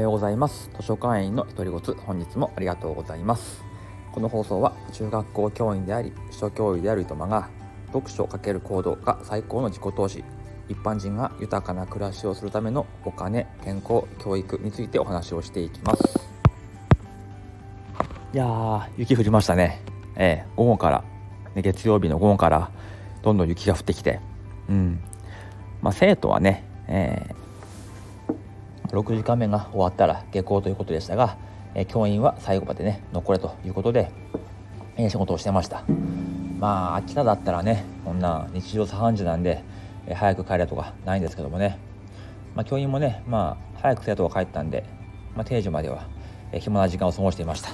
おはようございます。図書館員の独り言本日もありがとうございます。この放送は中学校教員であり首都教諭である糸間が読書をかける行動が最高の自己投資。一般人が豊かな暮らしをするためのお金健康教育についてお話をしていきます。いやー雪降りましたね。えー、午後から、ね、月曜日の午後からどんどん雪が降ってきて。うん。まあ生徒はね、えー、6時間目が終わったら下校ということでしたが、え、教員は最後までね残れということで、えー、仕事をしてました。まあ秋田だったらねこんな日常茶飯事なんで、え、早く帰れとかないんですけどもね、まあ、教員もねまあ早く生徒が帰ったんで、まあ、定時までは、え、暇な時間を過ごしていました。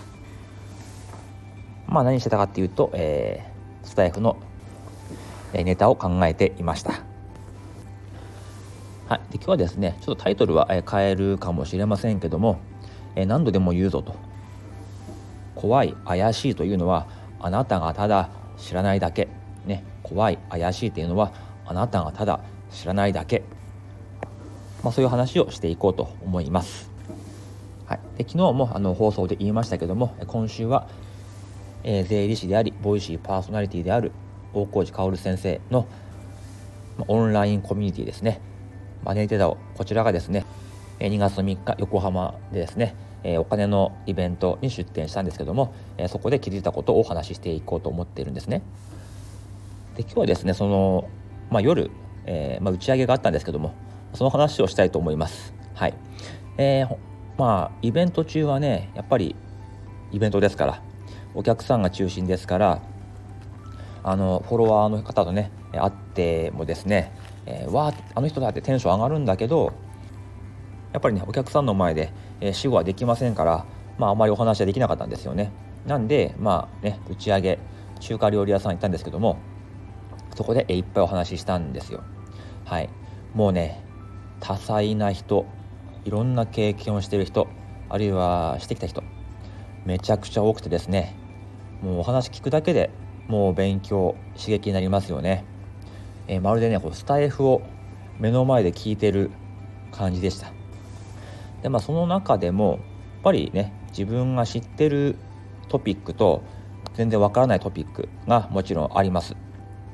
まあ何してたかっていうと、えー、スタイフのネタを考えていました。はい、で今日はですねちょっとタイトルは変えるかもしれませんけども、え何度でも言うぞと。怖い怪しいというのはあなたがただ知らないだけ、ね、怖い怪しいというのはあなたがただ知らないだけ、まあ、そういう話をしていこうと思います。はい、で昨日もあの放送で言いましたけども今週はえー、税理士でありボイシーパーソナリティである大河内薫先生のオンラインコミュニティですね。マネーテダオこちらがですね2月3日横浜でですねお金のイベントに出展したんですけどもそこで気づいたことをお話ししていこうと思っているんですね。で今日はですねその、まあ、夜、えー、まあ、打ち上げがあったんですけどもその話をしたいと思います。はい。えー、まあイベント中はねやっぱりイベントですからお客さんが中心ですからあのフォロワーの方とね会ってもですね、えー、わあの人だってテンション上がるんだけどやっぱりねお客さんの前で、えー、死後はできませんから、まあ、あまりお話はできなかったんですよね。なんでまあね打ち上げ中華料理屋さん行ったんですけどもそこで、えー、いっぱいお話ししたんですよ。はい。もうね多彩な人いろんな経験をしてる人あるいはしてきた人めちゃくちゃ多くてですねもうお話聞くだけでもう勉強刺激になりますよね、えー、まるでねこうスタイフを目の前で聞いてる感じでした。でまあその中でもやっぱりね自分が知ってるトピックと全然わからないトピックがもちろんあります。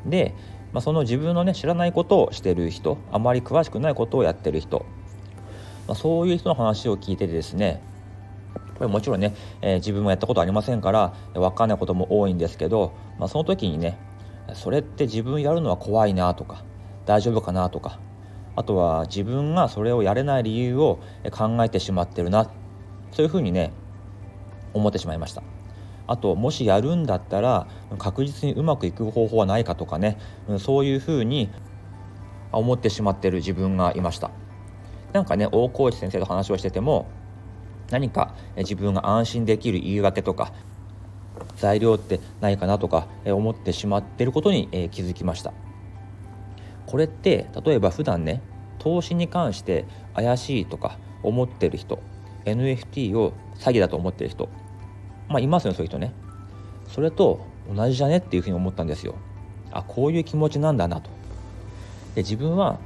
で、まあ、その自分のね知らないことをしてる人あまり詳しくないことをやってる人、まあ、そういう人の話を聞いててですねこれもちろんね、えー、自分もやったことありませんから分かんないことも多いんですけど、まあ、その時にねそれって自分やるのは怖いなとか大丈夫かなとかあとは自分がそれをやれない理由を考えてしまってるなそういうふうにね思ってしまいました。あともしやるんだったら確実にうまくいく方法はないかとかねそういうふうに思ってしまってる自分がいました。なんかね大河内先生と話をしてても何か自分が安心できる言い訳とか材料ってないかなとか思ってしまってることに気づきました。これって例えば普段ね投資に関して怪しいとか思ってる人 NFT を詐欺だと思ってる人まあいますよねそういう人ね。それと同じじゃねっていうふうに思ったんですよ。あこういう気持ちなんだなと。で自分は、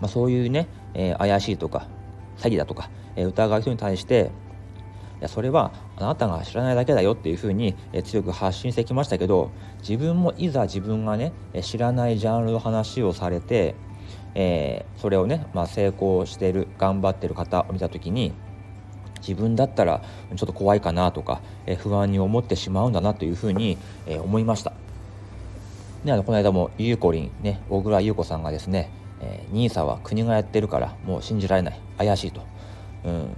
まあ、そういうね、えー、怪しいとか詐欺だとかえ疑う人に対してやそれはあなたが知らないだけだよっていうふうに、強く発信してきましたけど自分もいざ自分がね知らないジャンルの話をされて、えー、それをね、まあ、成功してる頑張ってる方を見た時に自分だったらちょっと怖いかなとか、え不安に思ってしまうんだなというふうに、え思いました。であのこの間もゆうこりんね小倉優子さんがですね、えー、NISA は国がやってるからもう信じられない。怪しいと。うん、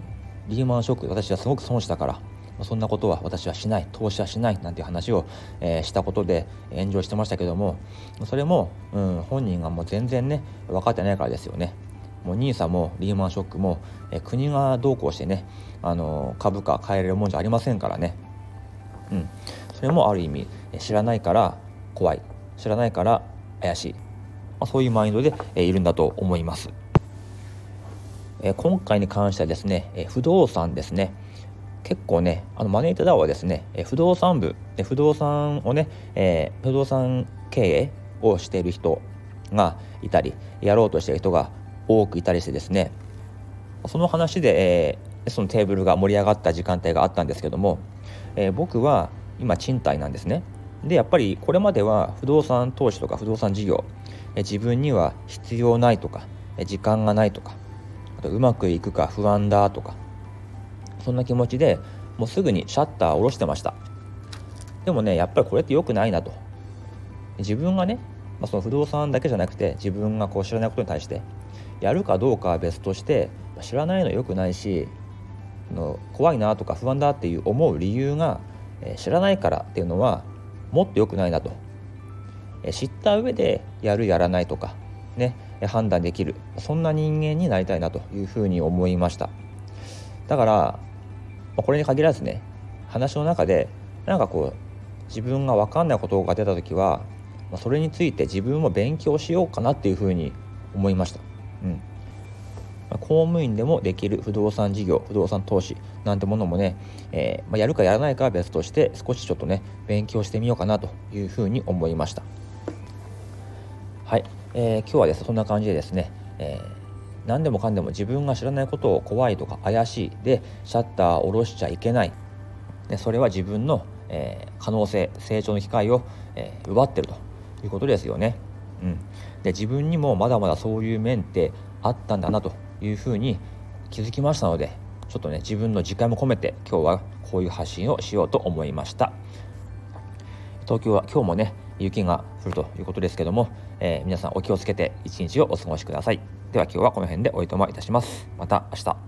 リーマンショック私はすごく損したからそんなことは私はしない投資はしないなんて話を、えー、したことで炎上してましたけどもそれも、うん、本人がもう全然ね分かってないからですよね。もう NISA もリーマンショックも、え、国がどうこうしてね、あの、株価変えれるもんじゃありませんからね、うん、それもある意味知らないから怖い知らないから怪しい、ま、そういうマインドで、え、いるんだと思います。え今回に関してはですね、え不動産ですね。結構ねあのマネーテダーはですね、え不動産部不動産をね、え、不動産経営をしている人がいたりやろうとしている人が多くいたりしてですねその話で、え、そのテーブルが盛り上がった時間帯があったんですけども、え、僕は今賃貸なんですね。でやっぱりこれまでは不動産投資とか不動産事業、自分には必要ないとか、時間がないとかあとうまくいくか不安だとかそんな気持ちでもうすぐにシャッターを下ろしてました。でもねやっぱりこれって良くないなと。自分がね、まあ、その不動産だけじゃなくて自分がこう知らないことに対してやるかどうかは別として知らないの良くないしの怖いなとか不安だっていう思う理由が、知らないからっていうのはもっと良くないなと、知った上でやるやらないとかね。判断できる。そんな人間になりたいなというふうに思いました。だからこれに限らずね話の中でなんかこう自分が分かんないことが出た時はそれについて自分も勉強しようかなっていうふうに思いました、うん、公務員でもできる不動産事業不動産投資なんてものもね、えー、まあ、やるかやらないかは別として少しちょっとね勉強してみようかなというふうに思いました、えー、今日はですそんな感じでですね、えー何でもかんでも自分が知らないことを怖いとか怪しいでシャッターを下ろしちゃいけない。でそれは自分の、えー、可能性成長の機会を、えー、奪ってるということですよね。うん、で自分にもまだまだそういう面ってあったんだなというふうに気づきましたのでちょっとね自分の時間も込めて今日はこういう発信をしようと思いました。東京は今日もね雪が降るということですけども、えー、皆さんお気をつけて一日をお過ごしください。では今日はこの辺でおいとまいたします。また明日。